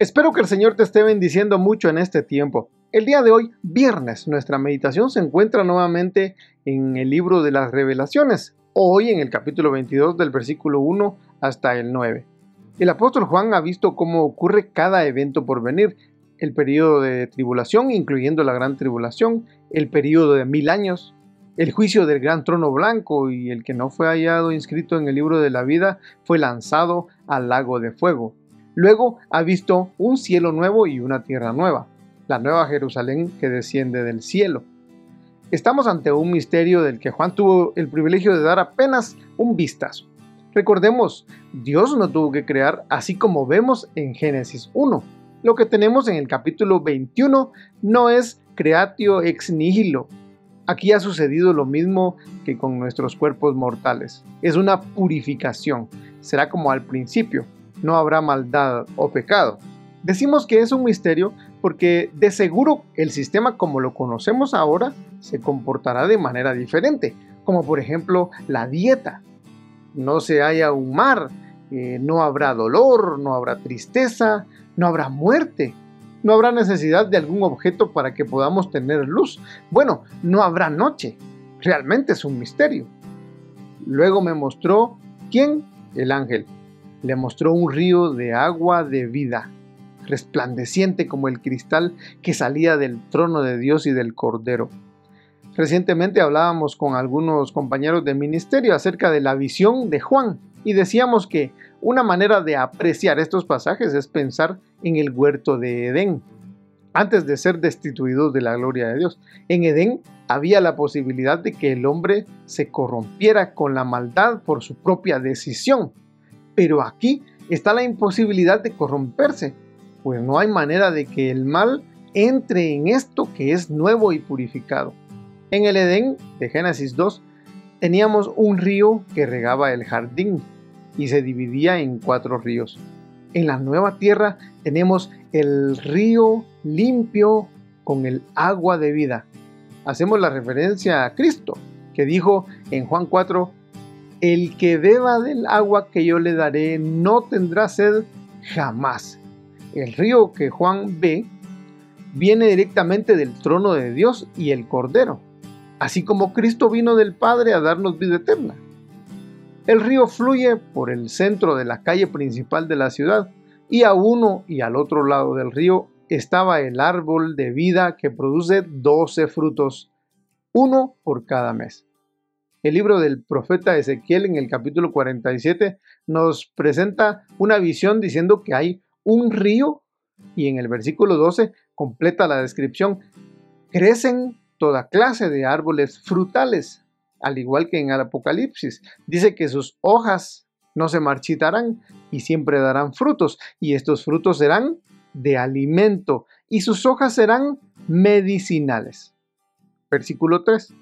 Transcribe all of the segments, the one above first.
Espero que el Señor te esté bendiciendo mucho en este tiempo. El día de hoy, viernes, nuestra meditación se encuentra nuevamente en el libro de las revelaciones, hoy en el capítulo 22 del versículo 1 hasta el 9. El apóstol Juan ha visto cómo ocurre cada evento por venir, el periodo de tribulación, incluyendo la gran tribulación, el periodo de mil años, el juicio del gran trono blanco y el que no fue hallado inscrito en el libro de la vida fue lanzado al lago de fuego. Luego ha visto un cielo nuevo y una tierra nueva, la nueva Jerusalén que desciende del cielo. Estamos ante un misterio del que Juan tuvo el privilegio de dar apenas un vistazo. Recordemos, Dios no tuvo que crear así como vemos en Génesis 1. Lo que tenemos en el capítulo 21 no es creatio ex nihilo. Aquí ha sucedido lo mismo que con nuestros cuerpos mortales. Es una purificación. Será como al principio, no habrá maldad o pecado. Decimos que es un misterio porque de seguro el sistema como lo conocemos ahora se comportará de manera diferente, como por ejemplo la dieta. No se haya un mar, eh, no habrá dolor, no habrá tristeza, no habrá muerte, no habrá necesidad de algún objeto para que podamos tener luz. Bueno, no habrá noche. Realmente es un misterio. Luego me mostró quién, el ángel, le mostró un río de agua de vida, resplandeciente como el cristal que salía del trono de Dios y del Cordero. Recientemente hablábamos con algunos compañeros de ministerio acerca de la visión de Juan y decíamos que una manera de apreciar estos pasajes es pensar en el huerto de Edén, antes de ser destituidos de la gloria de Dios. En Edén había la posibilidad de que el hombre se corrompiera con la maldad por su propia decisión. Pero aquí está la imposibilidad de corromperse, pues no hay manera de que el mal entre en esto que es nuevo y purificado. En el Edén de Génesis 2 teníamos un río que regaba el jardín y se dividía en cuatro ríos. En la nueva tierra tenemos el río limpio con el agua de vida. Hacemos la referencia a Cristo, que dijo en Juan 4, el que beba del agua que yo le daré no tendrá sed jamás. El río que Juan ve viene directamente del trono de Dios y el Cordero, así como Cristo vino del Padre a darnos vida eterna. El río fluye por el centro de la calle principal de la ciudad y a uno y al otro lado del río estaba el árbol de vida que produce 12 frutos, uno por cada mes. El libro del profeta Ezequiel en el capítulo 47 nos presenta una visión diciendo que hay un río y en el versículo 12 completa la descripción. Crecen toda clase de árboles frutales, al igual que en el Apocalipsis. Dice que sus hojas no se marchitarán y siempre darán frutos, y estos frutos serán de alimento y sus hojas serán medicinales. Versículo 3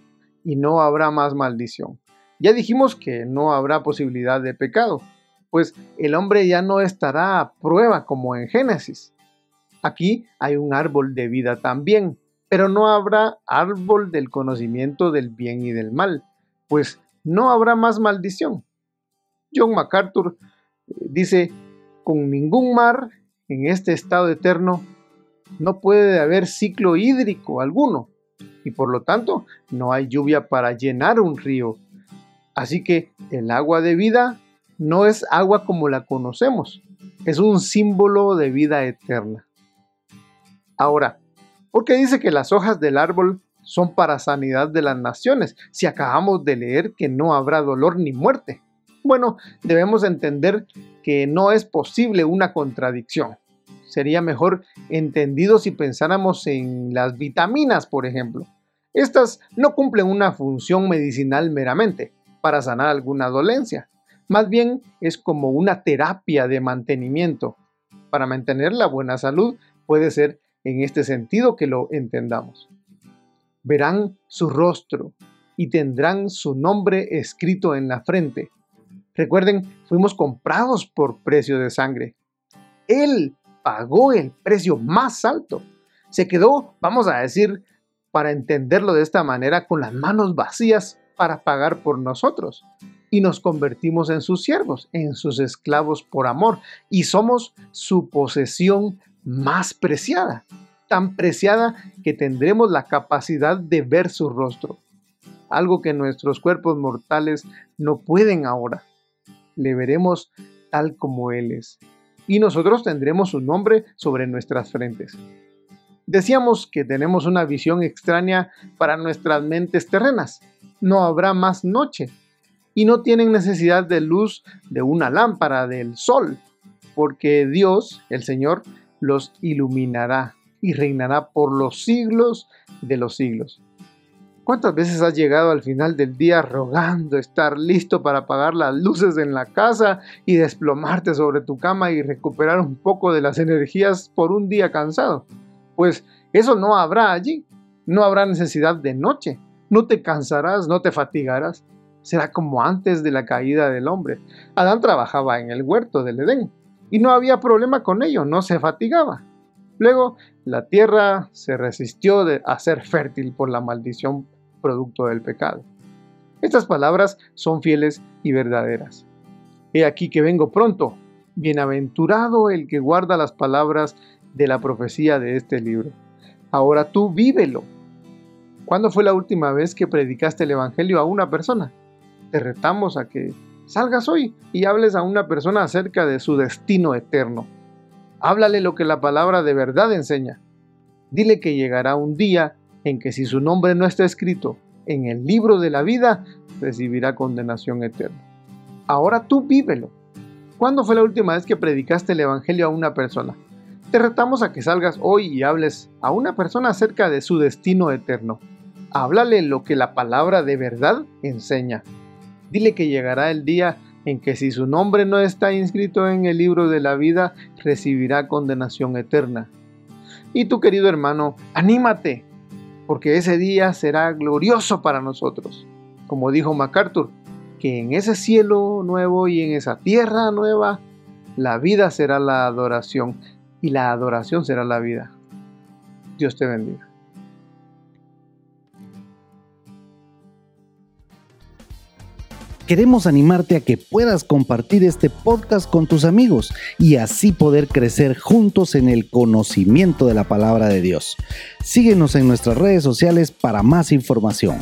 y no habrá más maldición. Ya dijimos que no habrá posibilidad de pecado, pues el hombre ya no estará a prueba como en Génesis. Aquí hay un árbol de vida también, pero no habrá árbol del conocimiento del bien y del mal, pues no habrá más maldición. John MacArthur eh, dice, con ningún mar en este estado eterno no puede haber ciclo hídrico alguno, y por lo tanto no hay lluvia para llenar un río. Así que el agua de vida no es agua como la conocemos, es un símbolo de vida eterna. Ahora, ¿por qué dice que las hojas del árbol son para sanidad de las naciones si acabamos de leer que no habrá dolor ni muerte? Bueno, debemos entender que no es posible una contradicción sería mejor entendido si pensáramos en las vitaminas, por ejemplo. Estas no cumplen una función medicinal meramente para sanar alguna dolencia. Más bien es como una terapia de mantenimiento. para mantener la buena salud. Puede ser en este sentido que lo entendamos. Verán su rostro y tendrán su nombre escrito en la frente. Recuerden, fuimos comprados por precio de sangre. Él pagó el precio más alto. Se quedó, vamos a decir, para entenderlo de esta manera, con las manos vacías para pagar por nosotros. Y nos convertimos en sus siervos, en sus esclavos por amor. Y somos su posesión más preciada. Tan preciada que tendremos la capacidad de ver su rostro. Algo que nuestros cuerpos mortales no pueden ahora. Le veremos tal como Él es. Y nosotros tendremos su nombre sobre nuestras frentes. Decíamos que tenemos una visión extraña para nuestras mentes terrenas. No habrá más noche y no tienen necesidad de luz de una lámpara del sol, porque Dios, el Señor, los iluminará y reinará por los siglos de los siglos. ¿Cuántas veces has llegado al final del día rogando estar listo para apagar las luces en la casa y desplomarte sobre tu cama y recuperar un poco de las energías por un día cansado? Pues eso no habrá allí. No habrá necesidad de noche. No te cansarás, no te fatigarás. Será como antes de la caída del hombre. Adán trabajaba en el huerto del Edén y no había problema con ello, no se fatigaba. Luego, la tierra se resistió a ser fértil por la maldición producto del pecado. Estas palabras son fieles y verdaderas. He aquí que vengo pronto. Bienaventurado el que guarda las palabras de la profecía de este libro. Ahora tú vívelo. ¿Cuándo fue la última vez que predicaste el Evangelio a una persona? Te retamos a que salgas hoy y hables a una persona acerca de su destino eterno. Háblale lo que la palabra de verdad enseña. Dile que llegará un día en que si su nombre no está escrito en el libro de la vida, recibirá condenación eterna. Ahora tú vívelo. ¿Cuándo fue la última vez que predicaste el Evangelio a una persona? Te retamos a que salgas hoy y hables a una persona acerca de su destino eterno. Háblale lo que la palabra de verdad enseña. Dile que llegará el día en que si su nombre no está inscrito en el libro de la vida, recibirá condenación eterna. Y tu querido hermano, anímate, porque ese día será glorioso para nosotros. Como dijo MacArthur, que en ese cielo nuevo y en esa tierra nueva, la vida será la adoración y la adoración será la vida. Dios te bendiga. Queremos animarte a que puedas compartir este podcast con tus amigos y así poder crecer juntos en el conocimiento de la palabra de Dios. Síguenos en nuestras redes sociales para más información.